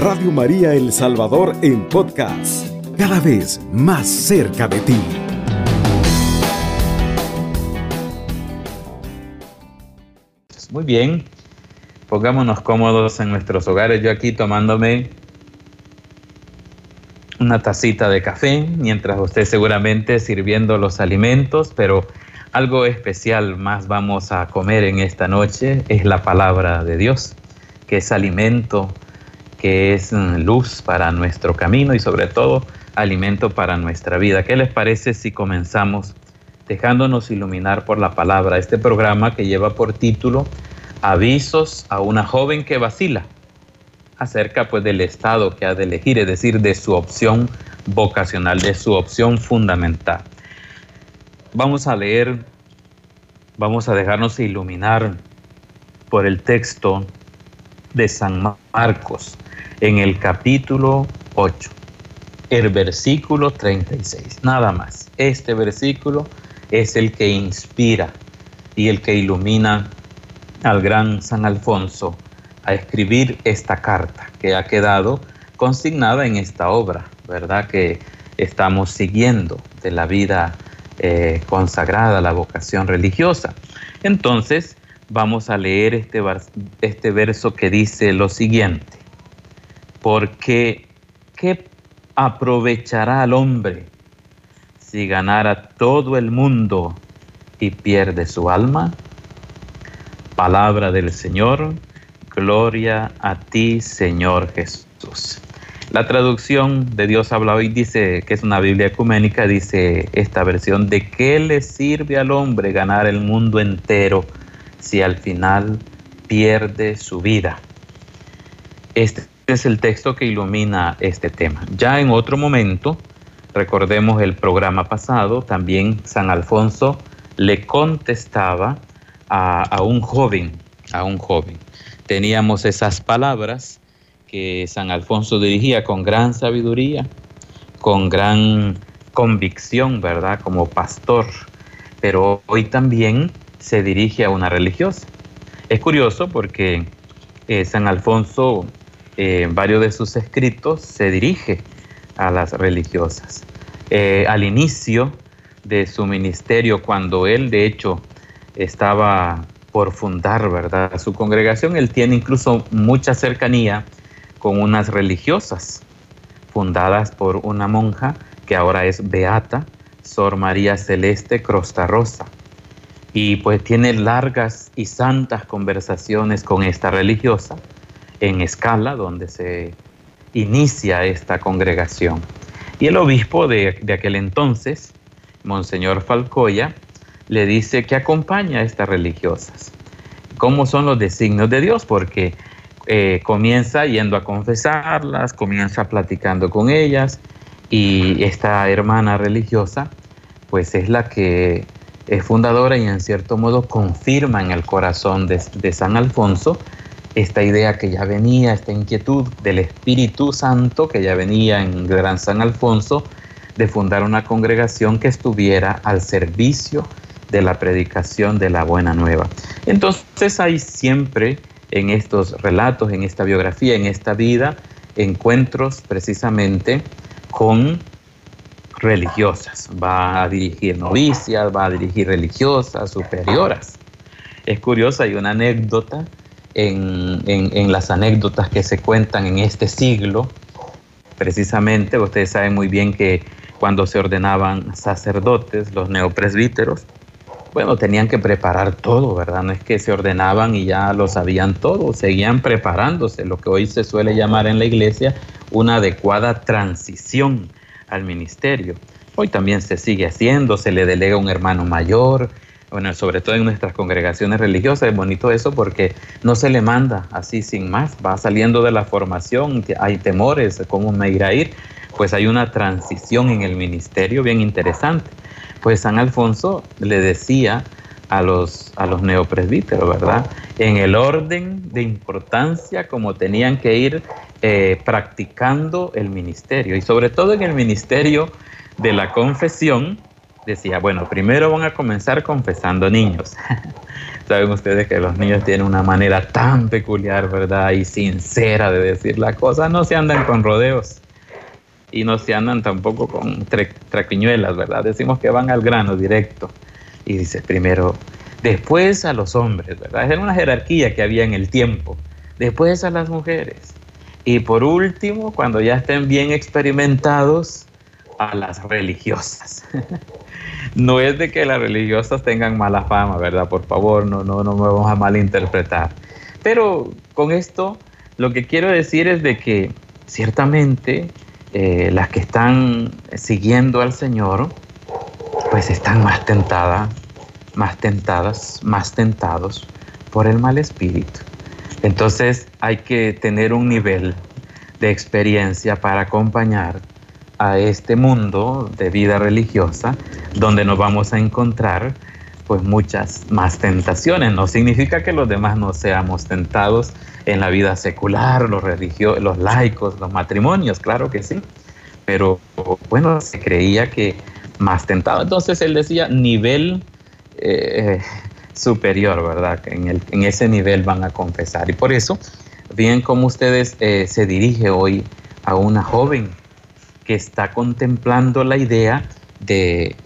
Radio María El Salvador en podcast, cada vez más cerca de ti. Muy bien, pongámonos cómodos en nuestros hogares. Yo aquí tomándome una tacita de café, mientras usted seguramente sirviendo los alimentos, pero algo especial más vamos a comer en esta noche es la palabra de Dios, que es alimento, que es mm, luz para nuestro camino y sobre todo alimento para nuestra vida. ¿Qué les parece si comenzamos dejándonos iluminar por la palabra? Este programa que lleva por título Avisos a una joven que vacila acerca pues del estado que ha de elegir, es decir, de su opción vocacional, de su opción fundamental. Vamos a leer, vamos a dejarnos iluminar por el texto de San Marcos en el capítulo 8, el versículo 36, nada más. Este versículo es el que inspira y el que ilumina al gran San Alfonso a escribir esta carta que ha quedado consignada en esta obra, ¿verdad? Que estamos siguiendo de la vida eh, consagrada, la vocación religiosa. Entonces, vamos a leer este, este verso que dice lo siguiente, porque ¿qué aprovechará al hombre si ganara todo el mundo y pierde su alma? Palabra del Señor, gloria a ti Señor Jesús. La traducción de Dios habla hoy dice que es una Biblia ecuménica, dice esta versión, ¿de qué le sirve al hombre ganar el mundo entero si al final pierde su vida? Este es el texto que ilumina este tema. Ya en otro momento, recordemos el programa pasado, también San Alfonso le contestaba a, a un joven, a un joven. Teníamos esas palabras que San Alfonso dirigía con gran sabiduría, con gran convicción, ¿verdad? Como pastor, pero hoy también se dirige a una religiosa. Es curioso porque eh, San Alfonso eh, varios de sus escritos se dirige a las religiosas. Eh, al inicio de su ministerio, cuando él de hecho estaba por fundar, ¿verdad? Su congregación, él tiene incluso mucha cercanía con unas religiosas fundadas por una monja que ahora es beata, Sor María Celeste Crosta Rosa. Y pues tiene largas y santas conversaciones con esta religiosa en escala donde se inicia esta congregación. Y el obispo de, de aquel entonces, Monseñor Falcoya, le dice que acompaña a estas religiosas. ¿Cómo son los designios de Dios? Porque eh, comienza yendo a confesarlas, comienza platicando con ellas y esta hermana religiosa pues es la que es fundadora y en cierto modo confirma en el corazón de, de San Alfonso esta idea que ya venía, esta inquietud del Espíritu Santo que ya venía en Gran San Alfonso de fundar una congregación que estuviera al servicio de la predicación de la buena nueva. Entonces hay siempre en estos relatos, en esta biografía, en esta vida, encuentros precisamente con religiosas. Va a dirigir novicias, va a dirigir religiosas, superioras. Es curioso, hay una anécdota en, en, las anécdotas que se cuentan en este siglo, precisamente, ustedes saben muy bien que cuando se ordenaban sacerdotes, los neopresbíteros, bueno, tenían que preparar todo, ¿verdad? No es que se ordenaban y ya lo sabían todo, seguían preparándose, lo que hoy se suele llamar en la iglesia una adecuada transición al ministerio. Hoy también se sigue haciendo, se le delega un hermano mayor, bueno, sobre todo en nuestras congregaciones religiosas, es bonito eso porque no se le manda así sin más, va saliendo de la formación, hay temores, ¿cómo me irá a ir? Pues hay una transición en el ministerio bien interesante pues San Alfonso le decía a los, a los neopresbíteros, ¿verdad? En el orden de importancia como tenían que ir eh, practicando el ministerio y sobre todo en el ministerio de la confesión, decía, bueno, primero van a comenzar confesando niños. Saben ustedes que los niños tienen una manera tan peculiar, ¿verdad? Y sincera de decir la cosa. No se andan con rodeos y no se andan tampoco con traquiñuelas, ¿verdad? Decimos que van al grano directo. Y dice primero, después a los hombres, ¿verdad? Era una jerarquía que había en el tiempo. Después a las mujeres. Y por último, cuando ya estén bien experimentados, a las religiosas. no es de que las religiosas tengan mala fama, ¿verdad? Por favor, no, no, no me vamos a malinterpretar. Pero con esto lo que quiero decir es de que ciertamente eh, las que están siguiendo al Señor, pues están más tentadas, más tentadas, más tentados por el mal espíritu. Entonces hay que tener un nivel de experiencia para acompañar a este mundo de vida religiosa donde nos vamos a encontrar pues muchas más tentaciones. No significa que los demás no seamos tentados en la vida secular, los religiosos, los laicos, los matrimonios, claro que sí. Pero bueno, se creía que más tentado. Entonces él decía nivel eh, superior, ¿verdad? En, el, en, ese nivel van a confesar. Y por eso, bien como ustedes eh, se dirige hoy a una joven está contemplando la idea de,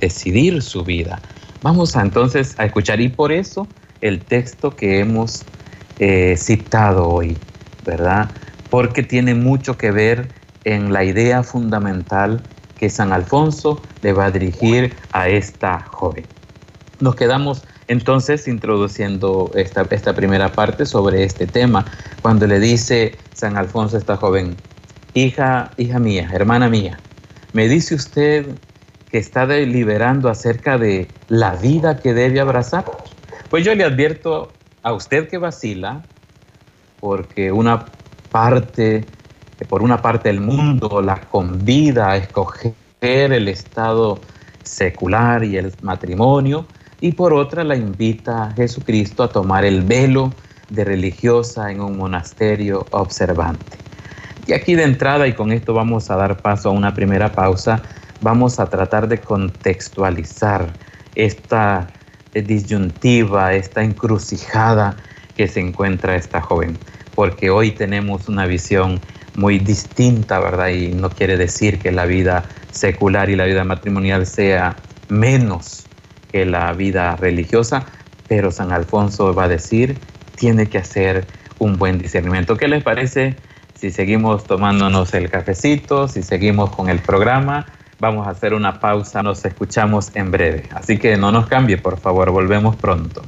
decidir su vida. Vamos entonces a escuchar y por eso el texto que hemos eh, citado hoy, ¿verdad? Porque tiene mucho que ver en la idea fundamental que San Alfonso le va a dirigir a esta joven. Nos quedamos entonces introduciendo esta, esta primera parte sobre este tema, cuando le dice San Alfonso a esta joven, Hija, hija mía, hermana mía, me dice usted que está deliberando acerca de la vida que debe abrazar. Pues yo le advierto a usted que vacila, porque una parte, por una parte el mundo la convida a escoger el estado secular y el matrimonio, y por otra la invita a Jesucristo a tomar el velo de religiosa en un monasterio observante. Y aquí de entrada, y con esto vamos a dar paso a una primera pausa, vamos a tratar de contextualizar esta disyuntiva, esta encrucijada que se encuentra esta joven, porque hoy tenemos una visión muy distinta, ¿verdad? Y no quiere decir que la vida secular y la vida matrimonial sea menos que la vida religiosa, pero San Alfonso va a decir, tiene que hacer un buen discernimiento. ¿Qué les parece si seguimos tomándonos el cafecito, si seguimos con el programa, vamos a hacer una pausa, nos escuchamos en breve. Así que no nos cambie, por favor, volvemos pronto.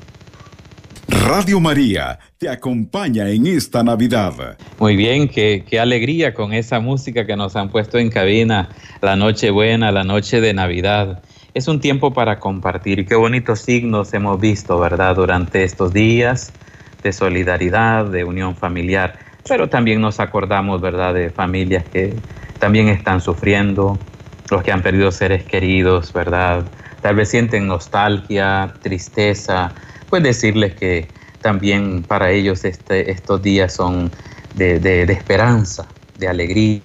Radio María te acompaña en esta Navidad. Muy bien, qué, qué, alegría con esa música que nos han puesto en cabina, la noche buena, la noche de Navidad. Es un tiempo para compartir. Qué bonitos signos hemos visto, ¿verdad? Durante estos días de solidaridad, de unión familiar pero también nos acordamos, ¿verdad?, de familias que también están sufriendo, los que han perdido seres queridos, ¿verdad? Tal vez sienten nostalgia, tristeza, pues decirles que también para ellos este, estos días son de, esperanza, de alegría,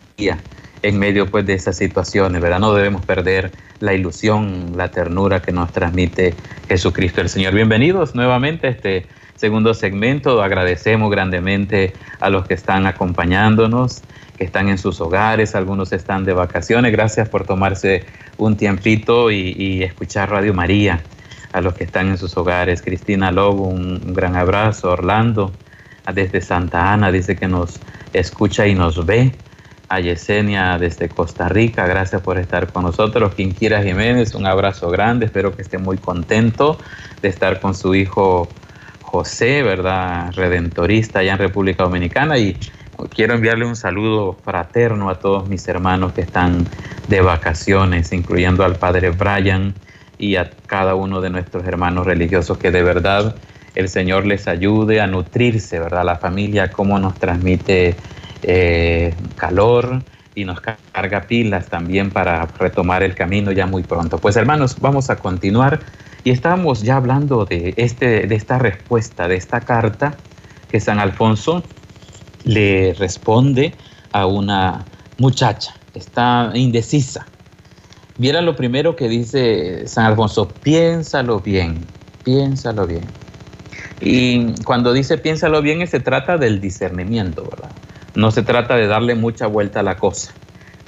en medio pues de esas situaciones, ¿verdad? No debemos perder la ilusión, la ternura que nos transmite Jesucristo el Señor. Bienvenidos nuevamente a este segundo segmento. Agradecemos grandemente a los que están acompañándonos, que están en sus hogares, algunos están de vacaciones. Gracias por tomarse un tiempito y, escuchar Radio María. A los que están en sus hogares, Cristina Lobo, un, gran abrazo. Orlando, desde Santa Ana, dice que nos escucha y nos ve a Yesenia desde Costa Rica. Gracias por estar con nosotros. Quinquira Jiménez, un abrazo grande. Espero que esté muy contento de estar con su hijo José, ¿verdad? Redentorista allá en República Dominicana y quiero enviarle un saludo fraterno a todos mis hermanos que están de vacaciones, incluyendo al Padre Brian y a cada uno de nuestros hermanos religiosos que de verdad el Señor les ayude a nutrirse, ¿verdad? La familia, cómo nos transmite eh, calor y nos carga pilas también para retomar el camino ya muy pronto. Pues hermanos, vamos a continuar y estábamos ya hablando de, este, de esta respuesta, de esta carta que San Alfonso le responde a una muchacha, está indecisa. Viera lo primero que dice San Alfonso, piénsalo bien, piénsalo bien. Y cuando dice piénsalo bien, se trata del discernimiento, ¿verdad? No se trata de darle mucha vuelta a la cosa,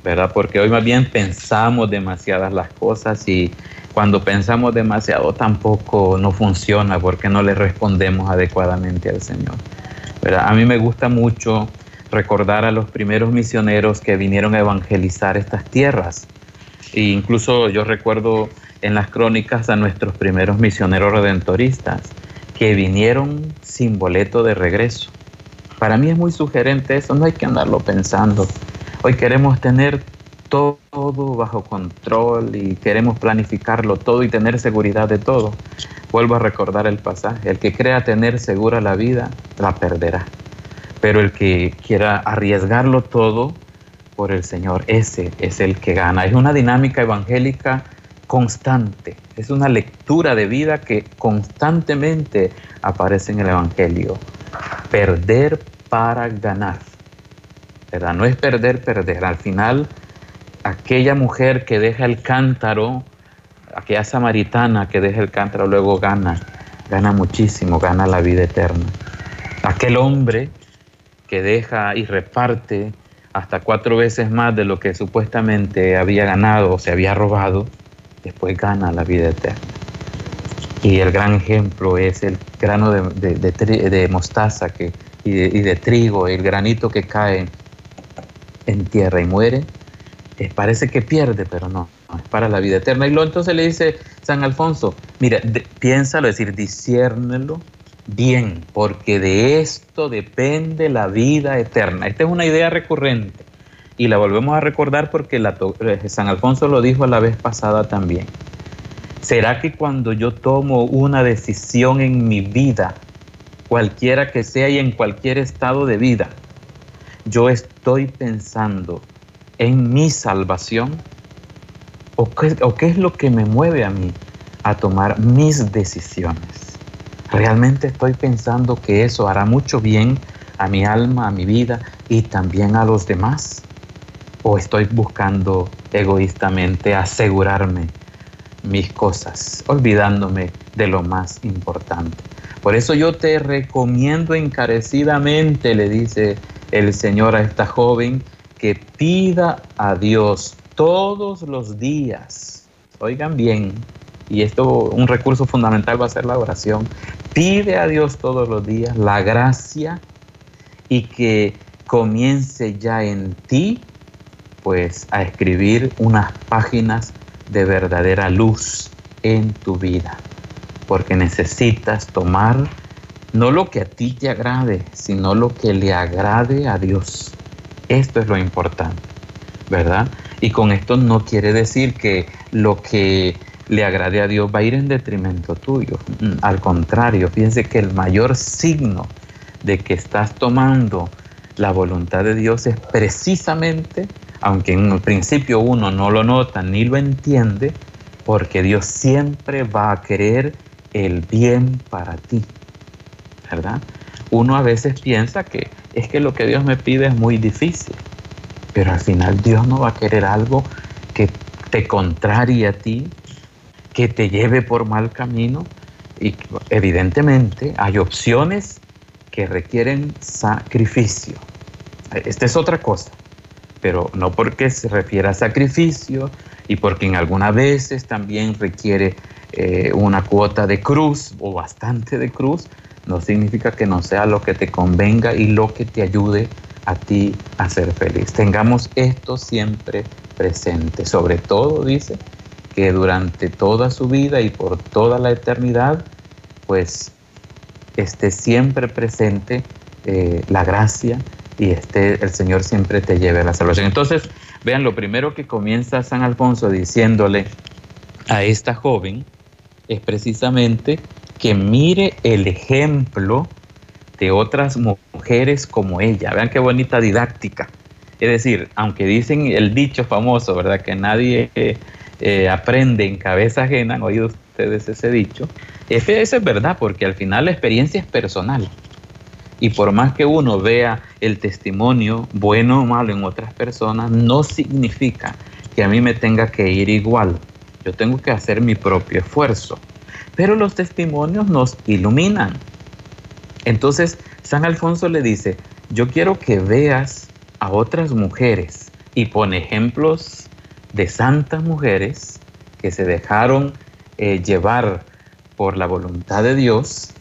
¿verdad? Porque hoy más bien pensamos demasiadas las cosas y cuando pensamos demasiado tampoco no funciona porque no le respondemos adecuadamente al Señor. ¿verdad? A mí me gusta mucho recordar a los primeros misioneros que vinieron a evangelizar estas tierras. E incluso yo recuerdo en las crónicas a nuestros primeros misioneros redentoristas que vinieron sin boleto de regreso. Para mí es muy sugerente eso, no hay que andarlo pensando. Hoy queremos tener todo bajo control y queremos planificarlo todo y tener seguridad de todo. Vuelvo a recordar el pasaje, el que crea tener segura la vida, la perderá. Pero el que quiera arriesgarlo todo por el Señor, ese es el que gana. Es una dinámica evangélica constante, es una lectura de vida que constantemente aparece en el Evangelio. Perder para ganar. No es perder, perder. Al final aquella mujer que deja el cántaro, aquella samaritana que deja el cántaro, luego gana, gana muchísimo, gana la vida eterna. Aquel hombre que deja y reparte hasta cuatro veces más de lo que supuestamente había ganado o se había robado, después gana la vida eterna. Y el gran ejemplo es el grano de, mostaza que, y de trigo, el granito que cae en tierra y muere, parece que pierde, pero no, es para la vida eterna. Y luego entonces le dice San Alfonso, mira, piénsalo, es decir, disciérnelo bien, porque de esto depende la vida eterna. Esta es una idea recurrente y la volvemos a recordar porque la, eh, San Alfonso lo dijo la vez pasada también. ¿Será que cuando yo tomo una decisión en mi vida, cualquiera que sea y en cualquier estado de vida, yo estoy pensando en mi salvación? ¿O qué, es lo que me mueve a mí a tomar mis decisiones? ¿Realmente estoy pensando que eso hará mucho bien a mi alma, a mi vida y también a los demás? ¿O estoy buscando egoístamente asegurarme mis cosas, olvidándome de lo más importante? Por eso yo te recomiendo encarecidamente, le dice el Señor a esta joven, que pida a Dios todos los días. Oigan bien, y esto un recurso fundamental va a ser la oración. Pide a Dios todos los días la gracia y que comience ya en ti pues a escribir unas páginas de verdadera luz en tu vida, porque necesitas tomar no lo que a ti te agrade, sino lo que le agrade a Dios. Esto es lo importante, ¿verdad? Y con esto no quiere decir que lo que le agrade a Dios va a ir en detrimento tuyo. Mm, al contrario, fíjense que el mayor signo de que estás tomando la voluntad de Dios es precisamente, aunque en un principio uno no lo nota ni lo entiende, porque Dios siempre va a querer el bien para ti, ¿verdad? Uno a veces piensa que es que lo que Dios me pide es muy difícil. Pero al final Dios no va a querer algo que te contrarie a ti, que te lleve por mal camino. Y evidentemente hay opciones que requieren sacrificio. Esta es otra cosa, pero no porque se refiere a sacrificio y porque en algunas veces también requiere eh, una cuota de cruz o bastante de cruz, no significa que no sea lo que te convenga y lo que te ayude a ti a ser feliz. Tengamos esto siempre presente. Sobre todo, dice, que durante toda su vida y por toda la eternidad, pues esté siempre presente eh, la gracia y esté, el Señor siempre te lleve a la salvación. Entonces, vean, lo primero que comienza San Alfonso diciéndole a esta joven es precisamente que mire el ejemplo de otras mujeres como ella. Vean qué bonita didáctica. Es decir, aunque dicen el dicho famoso, ¿verdad? Que nadie eh, aprende en cabeza ajena, han oído ustedes ese dicho. Ese, es verdad, porque al final la experiencia es personal. Y por más que uno vea el testimonio, bueno o malo, en otras personas, no significa que a mí me tenga que ir igual. Yo tengo que hacer mi propio esfuerzo. Pero los testimonios nos iluminan. Entonces, San Alfonso le dice, yo quiero que veas a otras mujeres y pone ejemplos de santas mujeres que se dejaron eh, llevar por la voluntad de Dios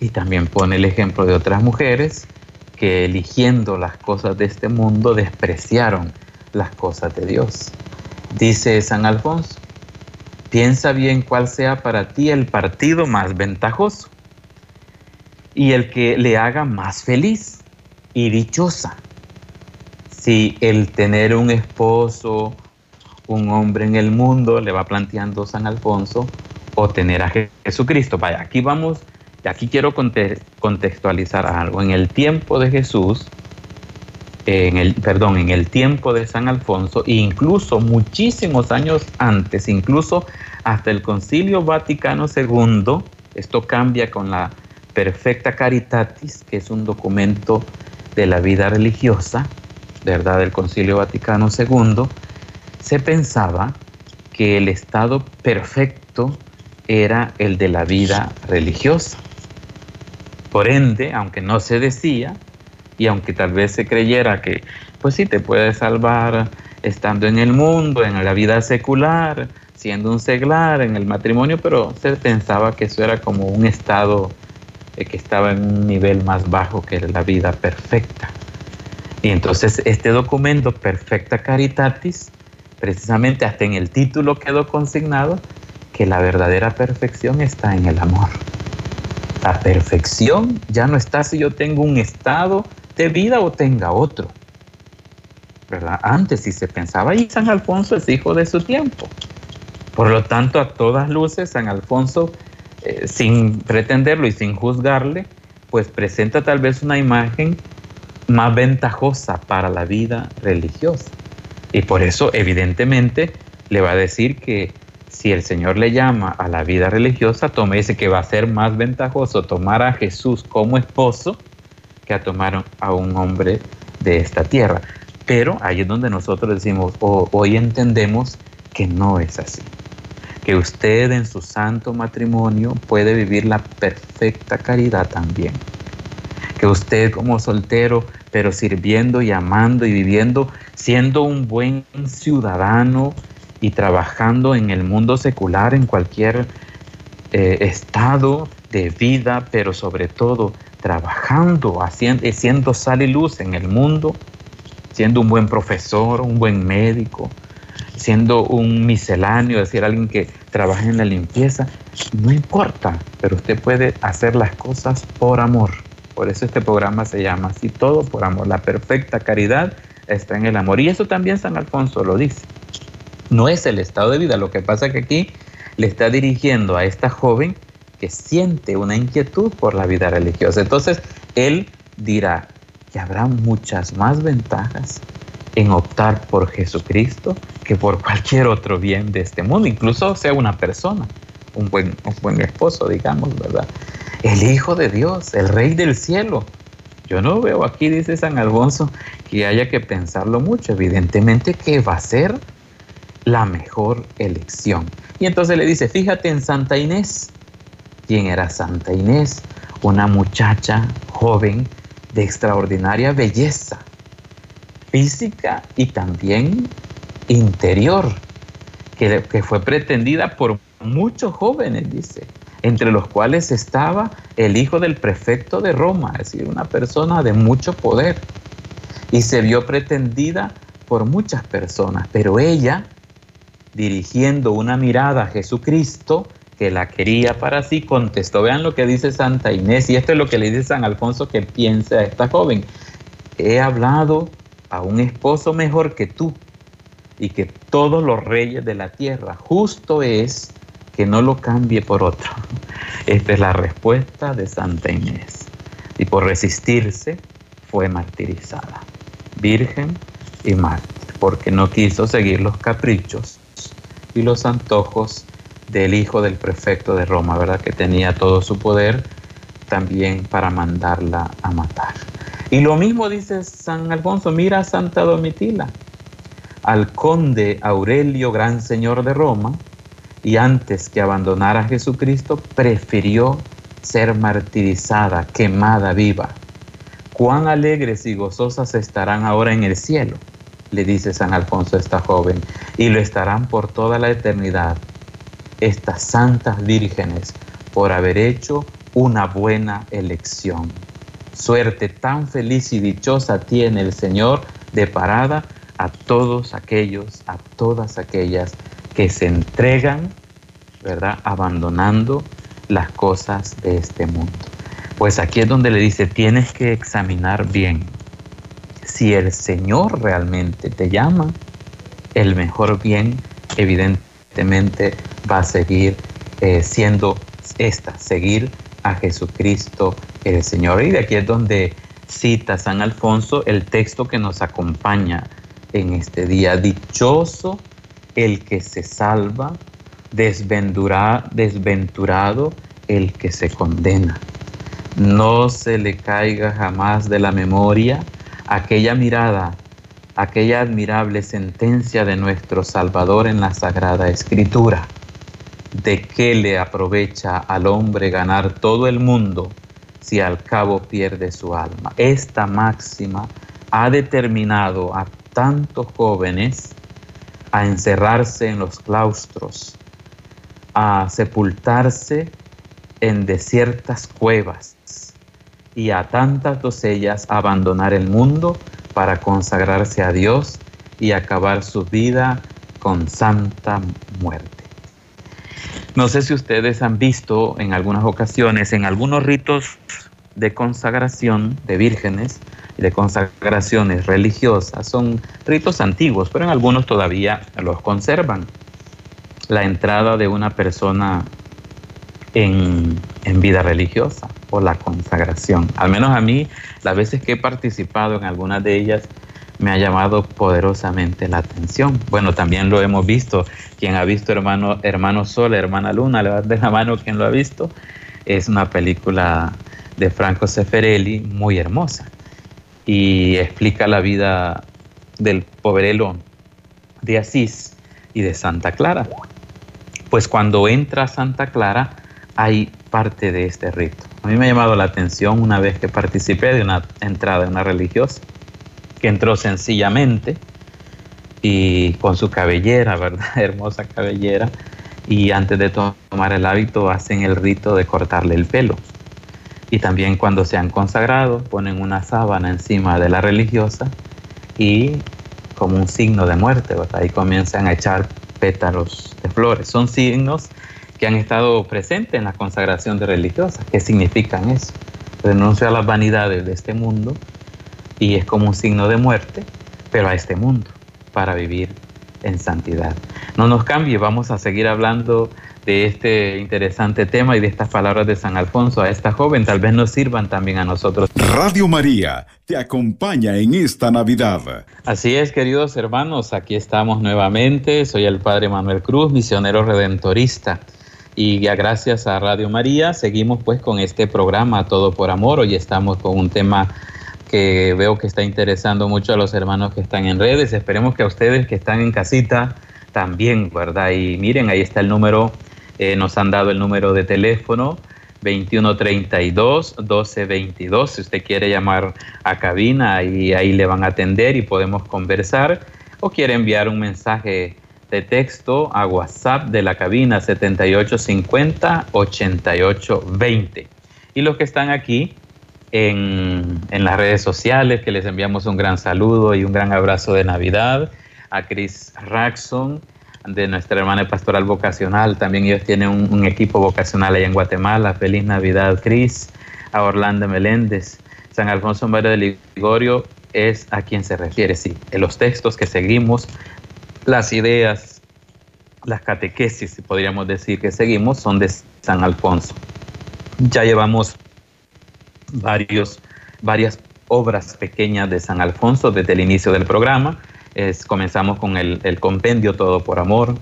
y también pone el ejemplo de otras mujeres que eligiendo las cosas de este mundo despreciaron las cosas de Dios. Dice San Alfonso, piensa bien cuál sea para ti el partido más ventajoso y el que le haga más feliz y dichosa. Si el tener un esposo, un hombre en el mundo, le va planteando San Alfonso, o tener a Jesucristo. Vaya, aquí vamos, aquí quiero contextualizar algo. En el tiempo de Jesús, en el, perdón, en el tiempo de San Alfonso, incluso muchísimos años antes, incluso hasta el Concilio Vaticano II, esto cambia con la Perfecta Caritatis, que es un documento de la vida religiosa, ¿verdad? Del Concilio Vaticano II, se pensaba que el estado perfecto era el de la vida religiosa. Por ende, aunque no se decía, y aunque tal vez se creyera que, pues sí, te puedes salvar estando en el mundo, en la vida secular, siendo un seglar, en el matrimonio, pero se pensaba que eso era como un estado que estaba en un nivel más bajo que la vida perfecta. Y entonces este documento, Perfecta Caritatis, precisamente hasta en el título quedó consignado que la verdadera perfección está en el amor. La perfección ya no está si yo tengo un estado de vida o tenga otro. ¿Verdad? Antes si se pensaba, y San Alfonso es hijo de su tiempo. Por lo tanto, a todas luces, San Alfonso, eh, sin pretenderlo y sin juzgarle, pues presenta tal vez una imagen más ventajosa para la vida religiosa. Y por eso, evidentemente, le va a decir que si el Señor le llama a la vida religiosa, tome ese que va a ser más ventajoso tomar a Jesús como esposo que a tomar a un hombre de esta tierra. Pero ahí es donde nosotros decimos, hoy entendemos que no es así. Que usted en su santo matrimonio puede vivir la perfecta caridad también. Que usted como soltero, pero sirviendo y amando y viviendo, siendo un buen ciudadano, y trabajando en el mundo secular, en cualquier eh, estado de vida, pero sobre todo trabajando, haciendo, siendo sal y luz en el mundo, siendo un buen profesor, un buen médico, siendo un misceláneo, es decir, alguien que trabaja en la limpieza, no importa, pero usted puede hacer las cosas por amor. Por eso este programa se llama así, todo por amor. La perfecta caridad está en el amor. Y eso también San Alfonso lo dice no es el estado de vida. Lo que pasa que aquí le está dirigiendo a esta joven que siente una inquietud por la vida religiosa. Entonces, él dirá que habrá muchas más ventajas en optar por Jesucristo que por cualquier otro bien de este mundo, incluso sea una persona, un buen, un buen esposo, digamos, ¿verdad? El Hijo de Dios, el Rey del cielo. Yo no veo aquí, dice San Alfonso, que haya que pensarlo mucho. Evidentemente que va a ser la mejor elección. Y entonces le dice, fíjate en Santa Inés. ¿Quién era Santa Inés? Una muchacha joven de extraordinaria belleza física y también interior, que, fue pretendida por muchos jóvenes, dice, entre los cuales estaba el hijo del prefecto de Roma, es decir, una persona de mucho poder, y se vio pretendida por muchas personas, pero ella dirigiendo una mirada a Jesucristo, que la quería para sí, contestó, vean lo que dice Santa Inés, y esto es lo que le dice San Alfonso que piense a esta joven, he hablado a un esposo mejor que tú y que todos los reyes de la tierra, justo es que no lo cambie por otro. Esta es la respuesta de Santa Inés. Y por resistirse fue martirizada, virgen y mártir, porque no quiso seguir los caprichos y los antojos del hijo del prefecto de Roma, ¿verdad? Que tenía todo su poder también para mandarla a matar. Y lo mismo dice San Alfonso, mira a Santa Domitila. al conde Aurelio, gran señor de Roma, y antes que abandonar a Jesucristo, prefirió ser martirizada, quemada viva. Cuán alegres y gozosas estarán ahora en el cielo, le dice San Alfonso a esta joven, y lo estarán por toda la eternidad, estas santas vírgenes, por haber hecho una buena elección. Suerte tan feliz y dichosa tiene el Señor de parada a todos aquellos, a todas aquellas que se entregan, ¿verdad? Abandonando las cosas de este mundo. Pues aquí es donde le dice, tienes que examinar bien si el Señor realmente te llama, el mejor bien evidentemente va a seguir eh, siendo esta, seguir a Jesucristo el Señor. Y de aquí es donde cita San Alfonso el texto que nos acompaña en este día. Dichoso el que se salva, desventurado el que se condena. No se le caiga jamás de la memoria aquella mirada, aquella admirable sentencia de nuestro Salvador en la Sagrada Escritura. ¿De qué le aprovecha al hombre ganar todo el mundo si al cabo pierde su alma? Esta máxima ha determinado a tantos jóvenes a encerrarse en los claustros, a sepultarse en desiertas cuevas y a tantas doncellas a abandonar el mundo para consagrarse a Dios y acabar su vida con santa muerte. No sé si ustedes han visto en algunas ocasiones, en algunos ritos de consagración de vírgenes y de consagraciones religiosas, son ritos antiguos, pero en algunos todavía los conservan. La entrada de una persona en, en, vida religiosa o la consagración. Al menos a mí, las veces que he participado en algunas de ellas, me ha llamado poderosamente la atención. Bueno, también lo hemos visto. Quien ha visto Hermano, Hermano Sol, Hermana Luna, de la mano quien lo ha visto. Es una película de Franco Seferelli muy hermosa y explica la vida del pobrelo de Asís y de Santa Clara. Pues cuando entra Santa Clara hay parte de este rito. A mí me ha llamado la atención una vez que participé de una entrada de una religiosa que entró sencillamente y con su cabellera, ¿verdad? Hermosa cabellera. Y antes de tomar el hábito hacen el rito de cortarle el pelo. Y también cuando se han consagrado ponen una sábana encima de la religiosa y como un signo de muerte, ¿verdad? Comienzan a echar pétalos de flores. Son signos que han estado presentes en la consagración de religiosas. ¿Qué significan eso? Renuncia a las vanidades de este mundo y es como un signo de muerte, pero a este mundo, para vivir en santidad. No nos cambie, vamos a seguir hablando de este interesante tema y de estas palabras de San Alfonso a esta joven, tal vez nos sirvan también a nosotros. Radio María te acompaña en esta Navidad. Así es, queridos hermanos, aquí estamos nuevamente. Soy el Padre Manuel Cruz, misionero redentorista. Y ya gracias a Radio María seguimos pues con este programa Todo por Amor. Hoy estamos con un tema que veo que está interesando mucho a los hermanos que están en redes. Esperemos que a ustedes que están en casita también, ¿verdad? Y miren, ahí está el número, eh, nos han dado el número de teléfono 2132-1222. Si usted quiere llamar a cabina, ahí, ahí le van a atender y podemos conversar. O quiere enviar un mensaje de texto a WhatsApp de la cabina 7850-8820. Y los que están aquí en, en, las redes sociales, que les enviamos un gran saludo y un gran abrazo de Navidad, a Chris Raxon, de nuestra hermana pastoral vocacional, también ellos tienen un, equipo vocacional allá en Guatemala, feliz Navidad Chris, a Orlando Meléndez, San Alfonso María de Ligorio es a quien se refiere, sí, en los textos que seguimos las ideas, las catequesis, podríamos decir, que seguimos son de San Alfonso. Ya llevamos varios, varias obras pequeñas de San Alfonso desde el inicio del programa. Es, comenzamos con el, compendio Todo por Amor.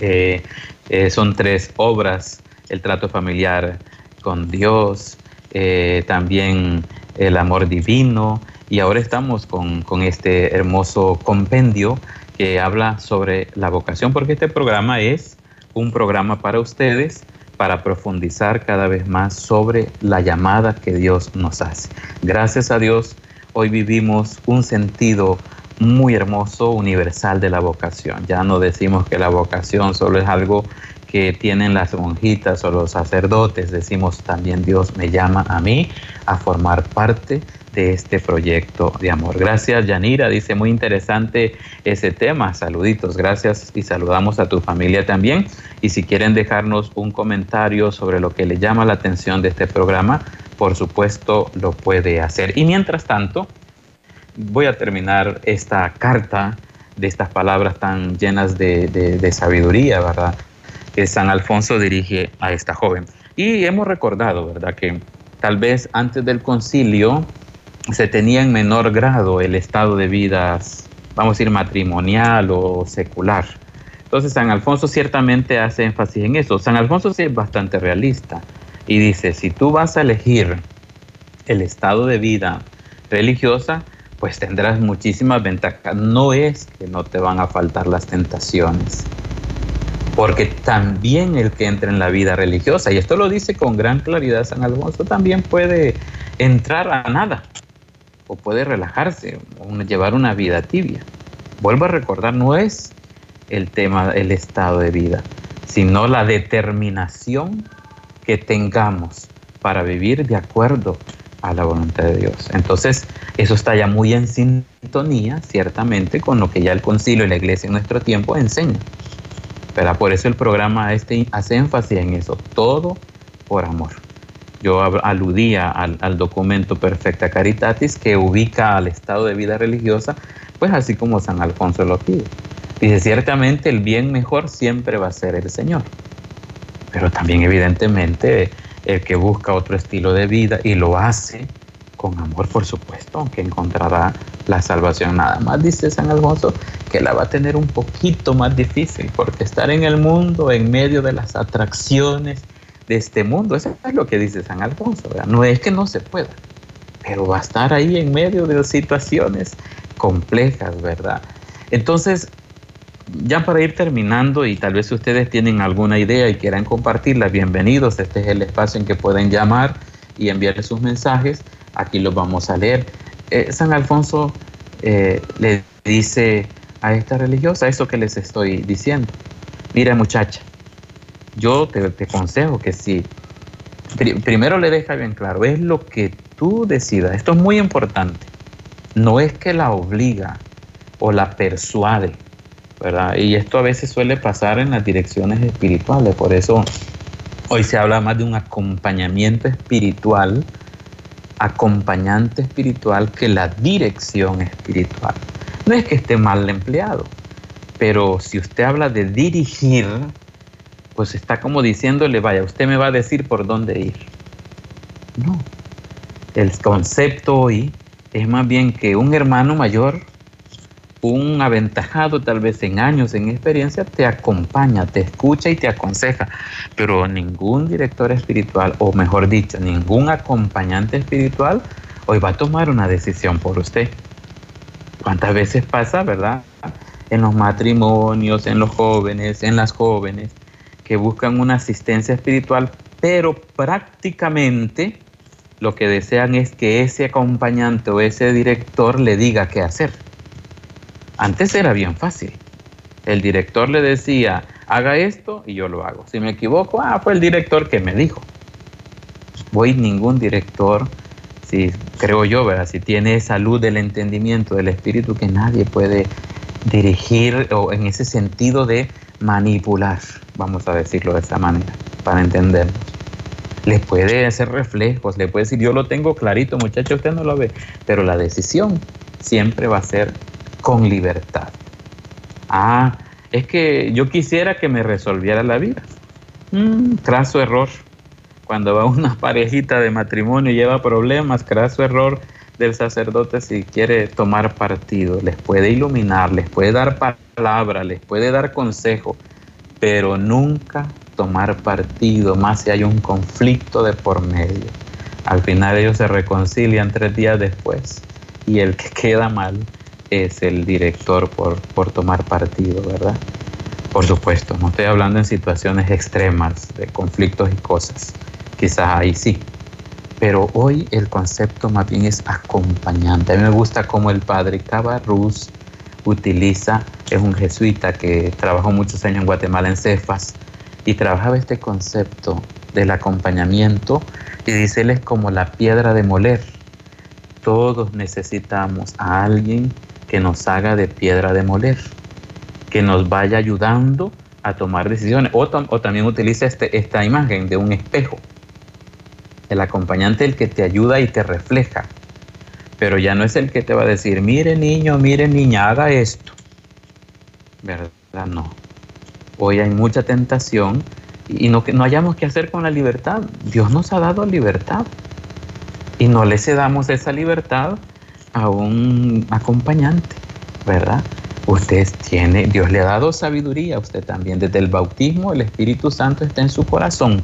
Eh, eh, son tres obras, el trato familiar con Dios, eh, también el amor divino Y ahora estamos con, con este hermoso compendio que habla sobre la vocación, porque este programa es un programa para ustedes para profundizar cada vez más sobre la llamada que Dios nos hace. Gracias a Dios, hoy vivimos un sentido muy hermoso, universal de la vocación. Ya no decimos que la vocación solo es algo que tienen las monjitas o los sacerdotes, decimos también Dios me llama a mí a formar parte de este proyecto de amor. Gracias, Yanira. Dice muy interesante ese tema. Saluditos, gracias y saludamos a tu familia también. Y si quieren dejarnos un comentario sobre lo que le llama la atención de este programa, por supuesto lo puede hacer. Y mientras tanto, voy a terminar esta carta de estas palabras tan llenas de, de sabiduría, ¿verdad? Que San Alfonso dirige a esta joven. Y hemos recordado, ¿verdad? Que tal vez antes del concilio, se tenía en menor grado el estado de vida, vamos a decir, matrimonial o secular. Entonces San Alfonso ciertamente hace énfasis en eso. San Alfonso sí es bastante realista y dice, si tú vas a elegir el estado de vida religiosa, pues tendrás muchísimas ventajas. No es que no te van a faltar las tentaciones, porque también el que entra en la vida religiosa, y esto lo dice con gran claridad San Alfonso, también puede entrar a nada puede relajarse o llevar una vida tibia. Vuelvo a recordar, no es el tema, el estado de vida, sino la determinación que tengamos para vivir de acuerdo a la voluntad de Dios. Entonces, eso está ya muy en sintonía, ciertamente, con lo que ya el concilio y la iglesia en nuestro tiempo enseña. Pero por eso el programa este hace énfasis en eso, todo por amor yo aludía al, documento Perfecta Caritatis que ubica al estado de vida religiosa, pues así como San Alfonso lo pide. Dice, ciertamente el bien mejor siempre va a ser el Señor, pero también evidentemente el que busca otro estilo de vida y lo hace con amor, por supuesto, aunque encontrará la salvación nada más, dice San Alfonso, que la va a tener un poquito más difícil, porque estar en el mundo en medio de las atracciones, de este mundo. Eso es lo que dice San Alfonso. No es que no se pueda, pero va a estar ahí en medio de situaciones complejas, ¿verdad? Entonces, ya para ir terminando y tal vez si ustedes tienen alguna idea y quieran compartirla, bienvenidos. Este es el espacio en que pueden llamar y enviarle sus mensajes. Aquí los vamos a leer. Eh, San Alfonso eh, le dice a esta religiosa eso que les estoy diciendo. Mira muchacha, yo te, te aconsejo que si primero le deja bien claro, es lo que tú decidas. Esto es muy importante. No es que la obliga o la persuade, ¿verdad? Y esto a veces suele pasar en las direcciones espirituales. Por eso hoy se habla más de un acompañamiento espiritual, acompañante espiritual que la dirección espiritual. No es que esté mal empleado, pero si usted habla de dirigir, pues está como diciéndole, vaya, usted me va a decir por dónde ir. No. El concepto hoy es más bien que un hermano mayor, un aventajado tal vez en años, en experiencia, te acompaña, te escucha y te aconseja, pero ningún director espiritual, o mejor dicho, ningún acompañante espiritual, hoy va a tomar una decisión por usted. ¿Cuántas veces pasa, verdad? En los matrimonios, en los jóvenes, en las jóvenes, que buscan una asistencia espiritual, pero prácticamente lo que desean es que ese acompañante o ese director le diga qué hacer. Antes era bien fácil. El director le decía, haga esto y yo lo hago. Si me equivoco, ah, fue el director que me dijo. Voy ningún director, si creo yo, ¿verdad? Si tiene esa luz del entendimiento del espíritu que nadie puede dirigir o en ese sentido de manipular vamos a decirlo de esa manera, para entendernos. Le puede hacer reflejos, le puede decir, yo lo tengo clarito, muchacho, usted no lo ve, pero la decisión siempre va a ser con libertad. Ah, es que yo quisiera que me resolviera la vida. Mm, craso error. Cuando va una parejita de matrimonio y lleva problemas, craso error del sacerdote si quiere tomar partido. Les puede iluminar, les puede dar palabra, les puede dar consejo, pero nunca tomar partido, más si hay un conflicto de por medio. Al final ellos se reconcilian tres días después y el que queda mal es el director por, por tomar partido, ¿verdad? Por supuesto, no estoy hablando en situaciones extremas de conflictos y cosas, quizás ahí sí, pero hoy el concepto más bien es acompañante. A mí me gusta cómo el padre Cabarrús utiliza, es un jesuita que trabajó muchos años en Guatemala en Cefas y trabajaba este concepto del acompañamiento y dice es como la piedra de moler. Todos necesitamos a alguien que nos haga de piedra de moler, que nos vaya ayudando a tomar decisiones. O, también utiliza este, esta imagen de un espejo. El acompañante el que te ayuda y te refleja, pero ya no es el que te va a decir, mire niño, mire niña, haga esto. ¿Verdad? No. Hoy hay mucha tentación y no, no hayamos que hacer con la libertad. Dios nos ha dado libertad y no le cedamos esa libertad a un acompañante, ¿verdad? Usted tiene, Dios le ha dado sabiduría a usted también. Desde el bautismo el Espíritu Santo está en su corazón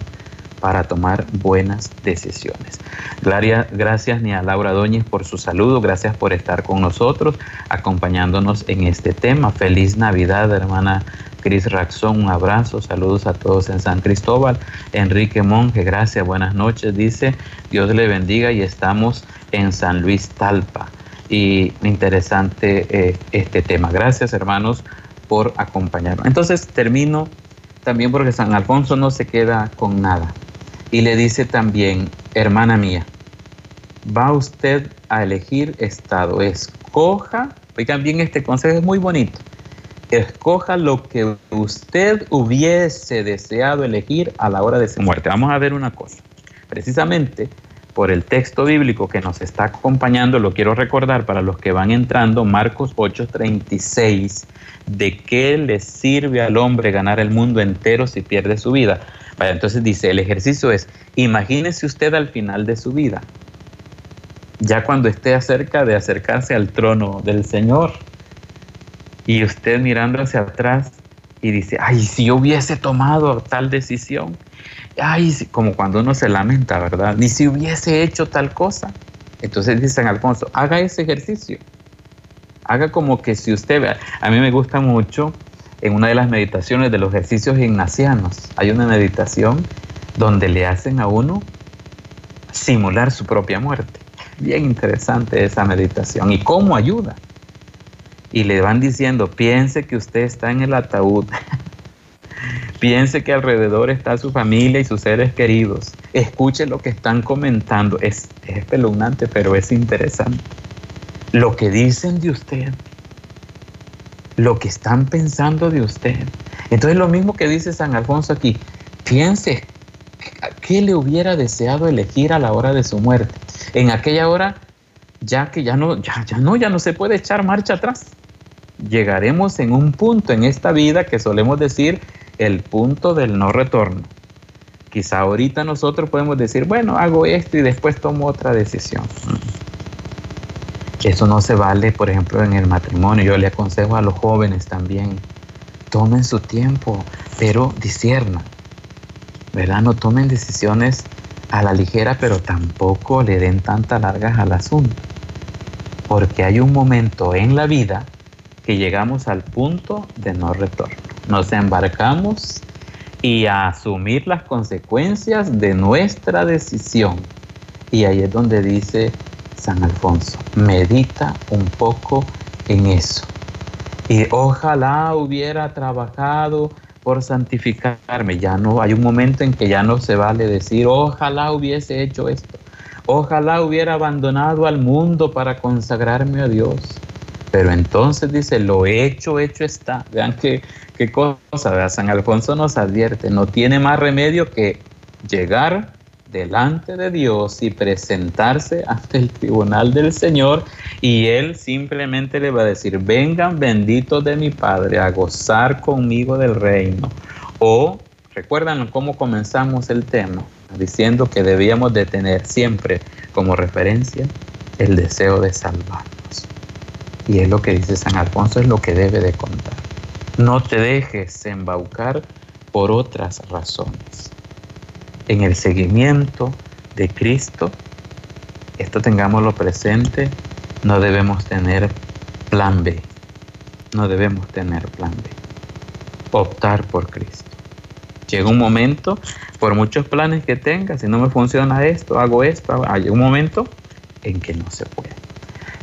para tomar buenas decisiones. Gracias ni a Laura Doñez por su saludo, gracias por estar con nosotros, acompañándonos en este tema. Feliz Navidad, hermana Cris Raxón, un abrazo, saludos a todos en San Cristóbal. Enrique Monge, gracias, buenas noches, dice, Dios le bendiga y estamos en San Luis Talpa y interesante eh, este tema. Gracias hermanos por acompañarnos. Entonces termino también porque San Alfonso no se queda con nada y le dice también, hermana mía, va usted a elegir estado, escoja, oigan bien este consejo es muy bonito, escoja lo que usted hubiese deseado elegir a la hora de su muerte. Vamos a ver una cosa, precisamente por el texto bíblico que nos está acompañando, lo quiero recordar para los que van entrando, Marcos 8:36, ¿de qué le sirve al hombre ganar el mundo entero si pierde su vida? entonces dice, el ejercicio es, imagínese usted al final de su vida, ya cuando esté acerca de acercarse al trono del Señor, y usted mirando hacia atrás y dice, ay, si yo hubiese tomado tal decisión, ay, como cuando uno se lamenta, ¿verdad? Ni si hubiese hecho tal cosa. Entonces dice San Alfonso, haga ese ejercicio. Haga como que si usted, a mí me gusta mucho en una de las meditaciones de los ejercicios ignacianos, hay una meditación donde le hacen a uno simular su propia muerte. Bien interesante esa meditación y cómo ayuda. Y le van diciendo, piense que usted está en el ataúd Piense que alrededor está su familia y sus seres queridos. Escuche lo que están comentando. Es, es pero es interesante. Lo que dicen de usted. Lo que están pensando de usted. Entonces lo mismo que dice San Alfonso aquí. Piense qué le hubiera deseado elegir a la hora de su muerte. En aquella hora, ya que ya no, ya, ya no, ya no se puede echar marcha atrás. Llegaremos en un punto en esta vida que solemos decir el punto del no retorno. Quizá ahorita nosotros podemos decir, bueno, hago esto y después tomo otra decisión. Eso no se vale, por ejemplo, en el matrimonio. Yo le aconsejo a los jóvenes también, tomen su tiempo, pero disiernan, ¿verdad? No tomen decisiones a la ligera, pero tampoco le den tanta largas al asunto. Porque hay un momento en la vida que llegamos al punto de no retorno nos embarcamos y a asumir las consecuencias de nuestra decisión. Y ahí es donde dice San Alfonso, medita un poco en eso. Y ojalá hubiera trabajado por santificarme. Ya no, hay un momento en que ya no se vale decir, ojalá hubiese hecho esto. Ojalá hubiera abandonado al mundo para consagrarme a Dios. Pero entonces dice, lo hecho, hecho está. Vean qué, qué cosa, ¿verdad? San Alfonso nos advierte, no tiene más remedio que llegar delante de Dios y presentarse ante el tribunal del Señor y Él simplemente le va a decir, vengan benditos de mi Padre a gozar conmigo del reino. O, recuerdan cómo comenzamos el tema, diciendo que debíamos de tener siempre como referencia el deseo de salvar. Y es lo que dice San Alfonso, es lo que debe de contar. No te dejes embaucar por otras razones. En el seguimiento de Cristo, esto tengámoslo presente, no debemos tener plan B. No debemos tener plan B. Optar por Cristo. Llega un momento, por muchos planes que tenga, si no me funciona esto, hago esto, hay un momento en que no se puede.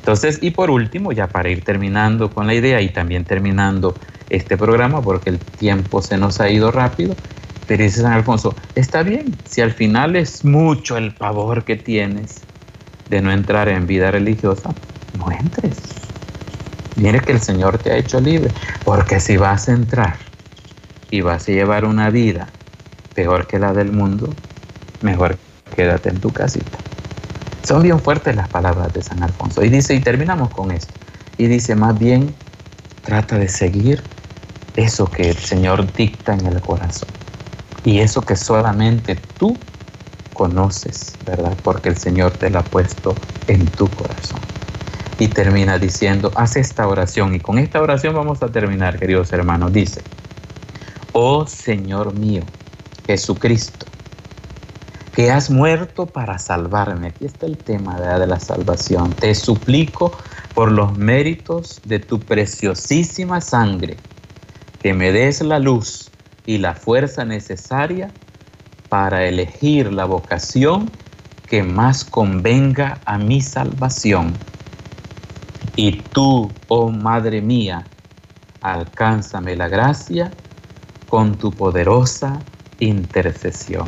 Entonces, y por último, ya para ir terminando con la idea y también terminando este programa, porque el tiempo se nos ha ido rápido, pero dice San Alfonso, está bien, si al final es mucho el pavor que tienes de no entrar en vida religiosa, no entres. Mire que el Señor te ha hecho libre, porque si vas a entrar y vas a llevar una vida peor que la del mundo, mejor quédate en tu casita. Son bien fuertes las palabras de San Alfonso. Y dice, y terminamos con esto, y dice, más bien, trata de seguir eso que el Señor dicta en el corazón. Y eso que solamente tú conoces, ¿verdad? Porque el Señor te lo ha puesto en tu corazón. Y termina diciendo, haz esta oración. Y con esta oración vamos a terminar, queridos hermanos. Dice, oh Señor mío, Jesucristo, que has muerto para salvarme. Aquí está el tema de la salvación. Te suplico por los méritos de tu preciosísima sangre, que me des la luz y la fuerza necesaria para elegir la vocación que más convenga a mi salvación. Y tú, oh Madre mía, alcánzame la gracia con tu poderosa intercesión.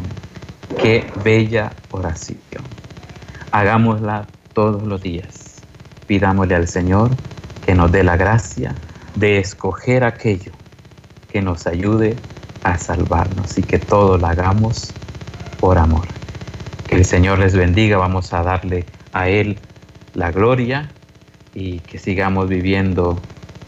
Qué bella oración. Hagámosla todos los días. Pidámosle al Señor que nos dé la gracia de escoger aquello que nos ayude a salvarnos y que todo lo hagamos por amor. Que el Señor les bendiga, vamos a darle a Él la gloria y que sigamos viviendo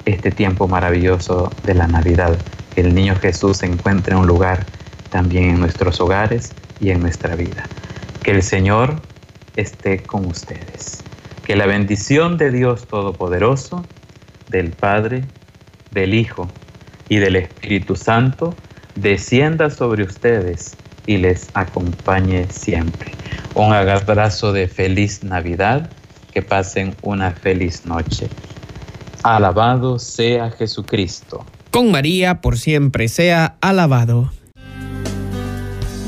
este tiempo maravilloso de la Navidad. Que el niño Jesús encuentre un lugar también en nuestros hogares y en nuestra vida. Que el Señor esté con ustedes. Que la bendición de Dios Todopoderoso, del Padre, del Hijo y del Espíritu Santo descienda sobre ustedes y les acompañe siempre. Un abrazo de feliz Navidad, que pasen una feliz noche. Alabado sea Jesucristo. Con María por siempre sea alabado.